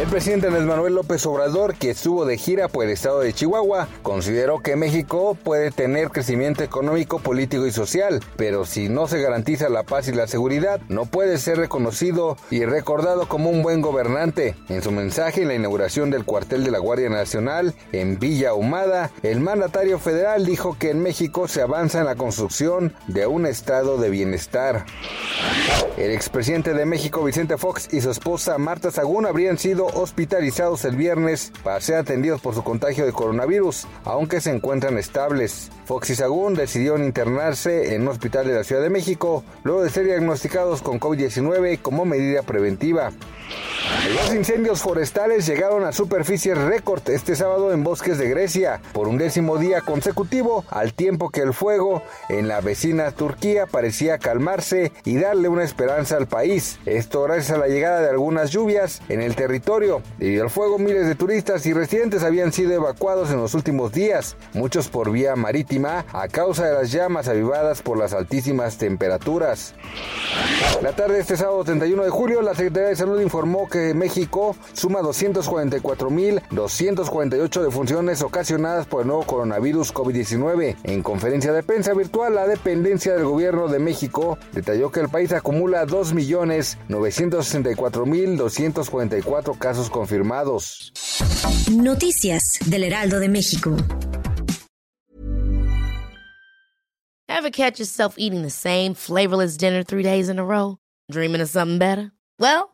El presidente Andrés Manuel López Obrador, que estuvo de gira por el estado de Chihuahua, consideró que México puede tener crecimiento económico, político y social, pero si no se garantiza la paz y la seguridad, no puede ser reconocido y recordado como un buen gobernante. En su mensaje en la inauguración del cuartel de la Guardia Nacional en Villa Humada, el mandatario federal dijo que en México se avanza en la construcción de un estado de bienestar. El expresidente de México, Vicente Fox, y su esposa Marta Sagún habrían sido hospitalizados el viernes para ser atendidos por su contagio de coronavirus, aunque se encuentran estables. Fox y Sagún decidieron internarse en un hospital de la Ciudad de México luego de ser diagnosticados con COVID-19 como medida preventiva. Los incendios forestales llegaron a superficies récord este sábado en bosques de Grecia por un décimo día consecutivo, al tiempo que el fuego en la vecina Turquía parecía calmarse y darle una esperanza al país. Esto gracias a la llegada de algunas lluvias en el territorio. Debido al fuego, miles de turistas y residentes habían sido evacuados en los últimos días, muchos por vía marítima a causa de las llamas avivadas por las altísimas temperaturas. La tarde de este sábado 31 de julio, la Secretaría de Salud informó que México suma 244.248 defunciones ocasionadas por el nuevo coronavirus COVID-19. En conferencia de prensa virtual, la dependencia del gobierno de México detalló que el país acumula 2.964.244 casos confirmados. Noticias del Heraldo de México. Ever catch yourself eating the same flavorless dinner three days in a row? Dreaming of something better? Well,